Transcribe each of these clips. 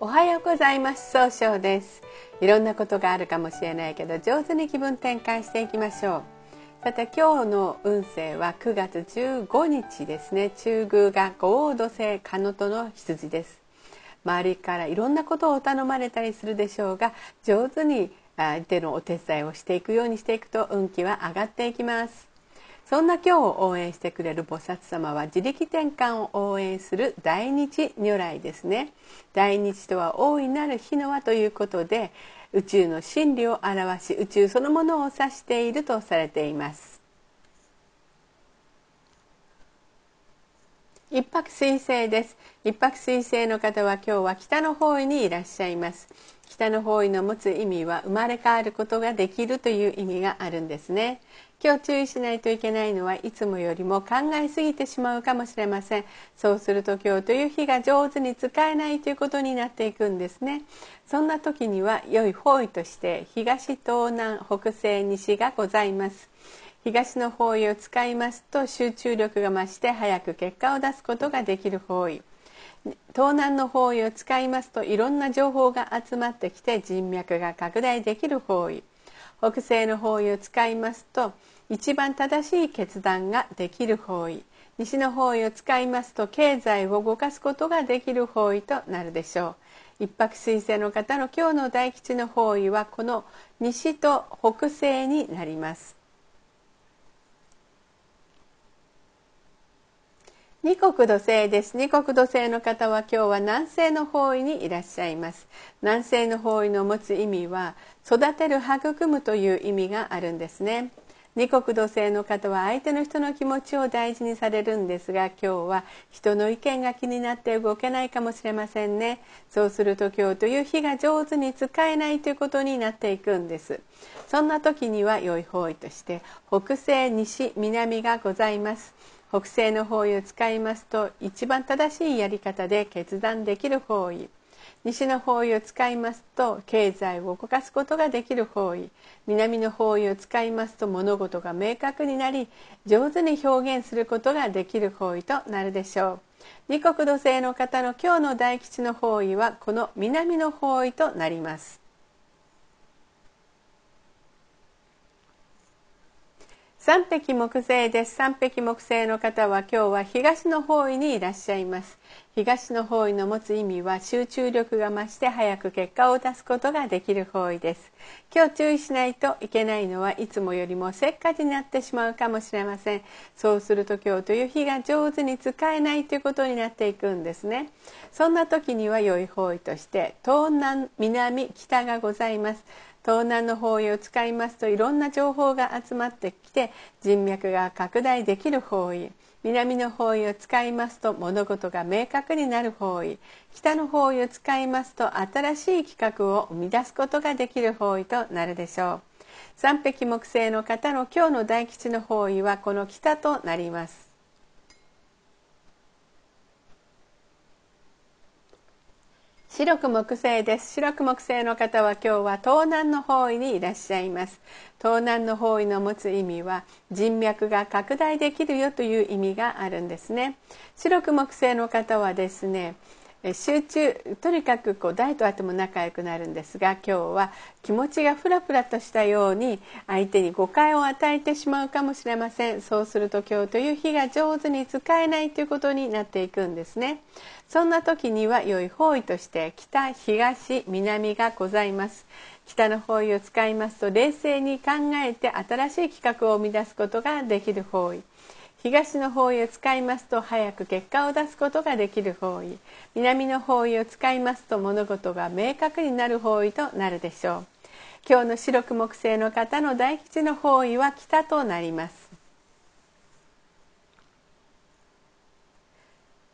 おはようございます。総称です。いろんなことがあるかもしれないけど上手に気分転換していきましょう。さて今日の運勢は9月15日ですね。中宮が五黄土星カノトの羊です。周りからいろんなことを頼まれたりするでしょうが上手に相手のお手伝いをしていくようにしていくと運気は上がっていきます。そんな今日を応援してくれる菩薩様は自力転換を応援する大日如来ですね。大日とは大いなる日の輪ということで宇宙の真理を表し宇宙そのものを指しているとされています。一泊水星です。一泊水星の方は今日は北の方位にいらっしゃいます。北の方位の持つ意味は生まれ変わることができるという意味があるんですね。今日注意しないといけないのはいつもよりも考えすぎてしまうかもしれません。そうすると今日という日が上手に使えないということになっていくんですね。そんな時には良い方位として東東南北西西がございます。東の方位を使いますと集中力が増して早く結果を出すことができる方位。東南の方位を使いますといろんな情報が集まってきて人脈が拡大できる方位。北西の方位を使いますと一番正しい決断ができる方位。西の方位を使いますと経済を動かすことができる方位となるでしょう。一泊水星の方の今日の大吉の方位はこの西と北西になります。二国土星です。二国土星の方は今日は南西の方位にいらっしゃいます。南西の方位の持つ意味は育てる育むという意味があるんですね。二国土星の方は相手の人の気持ちを大事にされるんですが今日は人の意見が気になって動けないかもしれませんね。そうすると今日という日が上手に使えないということになっていくんです。そんな時には良い方位として北西西南がございます。北西の方位を使いますと一番正しいやり方で決断できる方位。西の方位を使いますと経済を動かすことができる方位。南の方位を使いますと物事が明確になり上手に表現することができる方位となるでしょう。二国土星の方の今日の大吉の方位はこの南の方位となります。三匹木星です。三匹木星の方は今日は東の方位にいらっしゃいます。東の方位の持つ意味は集中力が増して早く結果を出すことができる方位です。今日注意しないといけないのはいつもよりもせっかちになってしまうかもしれません。そうすると今日という日が上手に使えないということになっていくんですね。そんな時には良い方位として東南南北がございます。東南の方位を使いますといろんな情報が集まってきて人脈が拡大できる方位南の方位を使いますと物事が明確になる方位北の方位を使いますと新しい企画を生み出すことができる方位となるでしょう。三匹木星の方の今日の大吉の方位はこの北となります。白く木星です。白く木星の方は今日は東南の方位にいらっしゃいます。東南の方位の持つ意味は人脈が拡大できるよという意味があるんですね。白く木星の方はですね集中とにかくこう誰と会っても仲良くなるんですが今日は気持ちがフラフラとしたように相手に誤解を与えてしまうかもしれません。そうすると今日という日が上手に使えないということになっていくんですね。そんな時には良い方位として北東南がございます。北の方位を使いますと冷静に考えて新しい企画を生み出すことができる方位。東の方位を使いますと早く結果を出すことができる方位。南の方位を使いますと物事が明確になる方位となるでしょう。今日の白く木星の方の大吉の方位は北となります。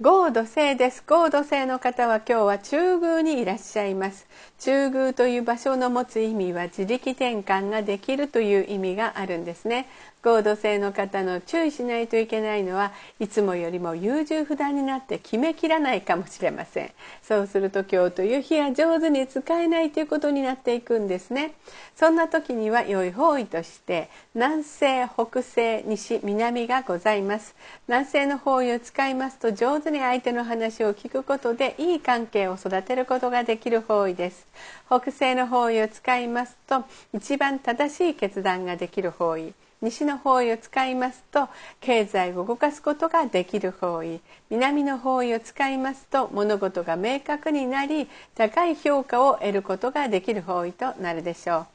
合土星です。合土星の方は今日は中宮にいらっしゃいます。中宮という場所の持つ意味は自力転換ができるという意味があるんですね。合土性の方の注意しないといけないのはいつもよりも優柔不断になって決めきらないかもしれません。そうすると今日という日が上手に使えないということになっていくんですね。そんな時には良い方位として南西北西西南がございます南西の方位を使いますと上手に相手の話を聞くことでいい関係を育てることができる方位です北西の方位を使いますと一番正しい決断ができる方位西の方位を使いますと経済を動かすことができる方位。南の方位を使いますと物事が明確になり高い評価を得ることができる方位となるでしょ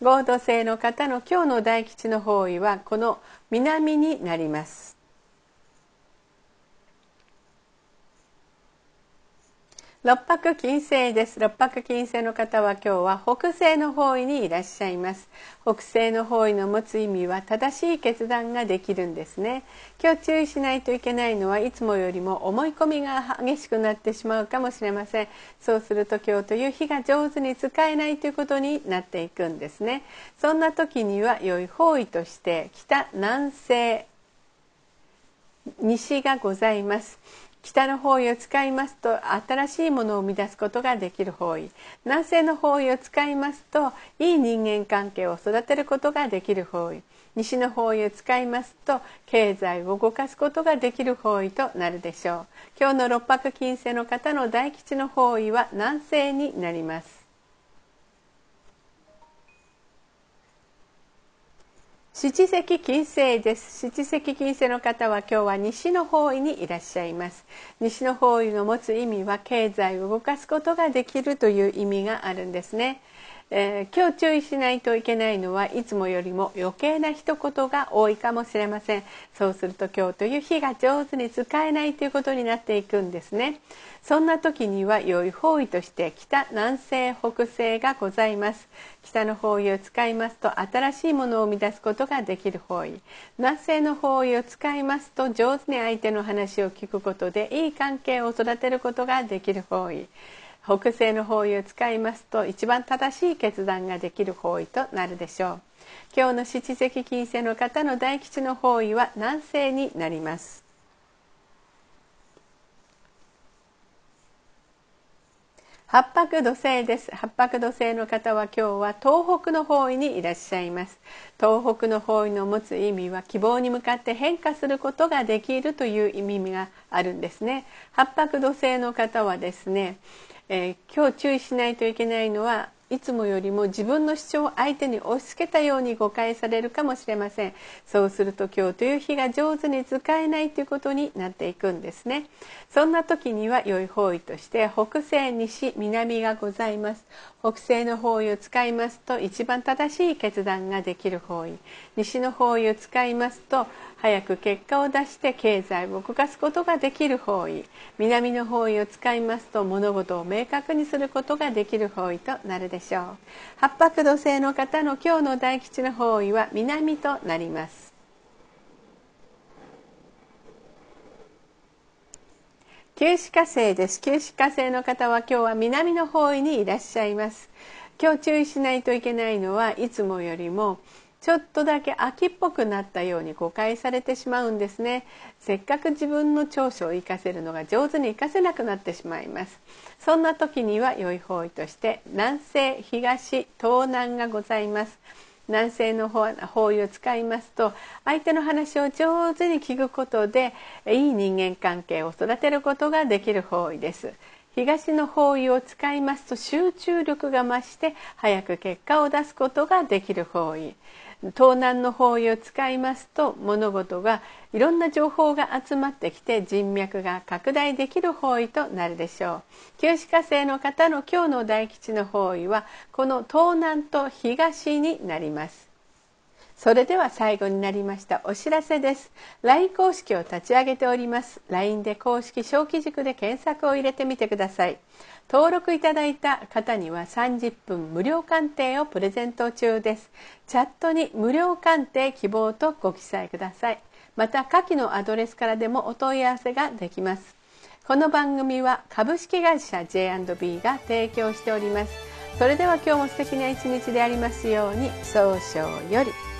う。合同性の方の今日の大吉の方位はこの南になります。六白金星です。六白金星の方は今日は北西の方位にいらっしゃいます。北西の方位の持つ意味は正しい決断ができるんですね。今日注意しないといけないのはいつもよりも思い込みが激しくなってしまうかもしれません。そうすると今日という日が上手に使えないということになっていくんですね。そんな時には良い方位として北南西西がございます。北の方位を使いますと新しいものを生み出すことができる方位。南西の方位を使いますといい人間関係を育てることができる方位。西の方位を使いますと経済を動かすことができる方位となるでしょう。今日の六白金星の方の大吉の方位は南西になります。七石金星です。七石金星の方は今日は西の方位にいらっしゃいます。西の方位の持つ意味は経済を動かすことができるという意味があるんですね。えー、今日注意しないといけないのはいつもよりも余計な一言が多いかもしれません。そうすると今日という日が上手に使えないということになっていくんですね。そんな時には良い方位として北南西北西がございます。北の方位を使いますと新しいものを生み出すことができる方位。南西の方位を使いますと上手に相手の話を聞くことでいい関係を育てることができる方位。北西の方位を使いますと一番正しい決断ができる方位となるでしょう。今日の七石金星の方の大吉の方位は南西になります。八白土星です。八白土星の方は今日は東北の方位にいらっしゃいます。東北の方位の持つ意味は希望に向かって変化することができるという意味があるんですね。八白土星の方はですねえー、今日注意しないといけないのはいつもよりも自分の主張を相手に押し付けたように誤解されるかもしれません。そうすると今日という日が上手に使えないということになっていくんですね。そんな時には良い方位として北西西南がございます。北西の方位を使いますと一番正しい決断ができる方位。西の方位を使いますと早く結果を出して経済を動かすことができる方位南の方位を使いますと物事を明確にすることができる方位となるでしょう。八白土星の方の今日の大吉の方位は南となります。九死火星です。九死火星の方は今日は南の方位にいらっしゃいます。今日注意しないといけないのはいつもよりもちょっとだけ秋っぽくなったように誤解されてしまうんですね。せっかく自分の長所を生かせるのが上手に活かせなくなってしまいます。そんな時には良い方位として南西東東南がございます。南西の方位を使いますと相手の話を上手に聞くことでいい人間関係を育てることができる方位です。東の方位を使いますと集中力が増して早く結果を出すことができる方位。東南の方位を使いますと物事がいろんな情報が集まってきて人脈が拡大できる方位となるでしょう。旧歯科生の方の今日の大吉の方位はこの東南と東になります。それでは最後になりましたお知らせです。LINE 公式を立ち上げております。LINE で公式小規塾で検索を入れてみてください。登録いただいた方には30分無料鑑定をプレゼント中です。チャットに無料鑑定希望とご記載ください。また下記のアドレスからでもお問い合わせができます。この番組は株式会社 J&B が提供しております。それでは今日も素敵な一日でありますように早々より。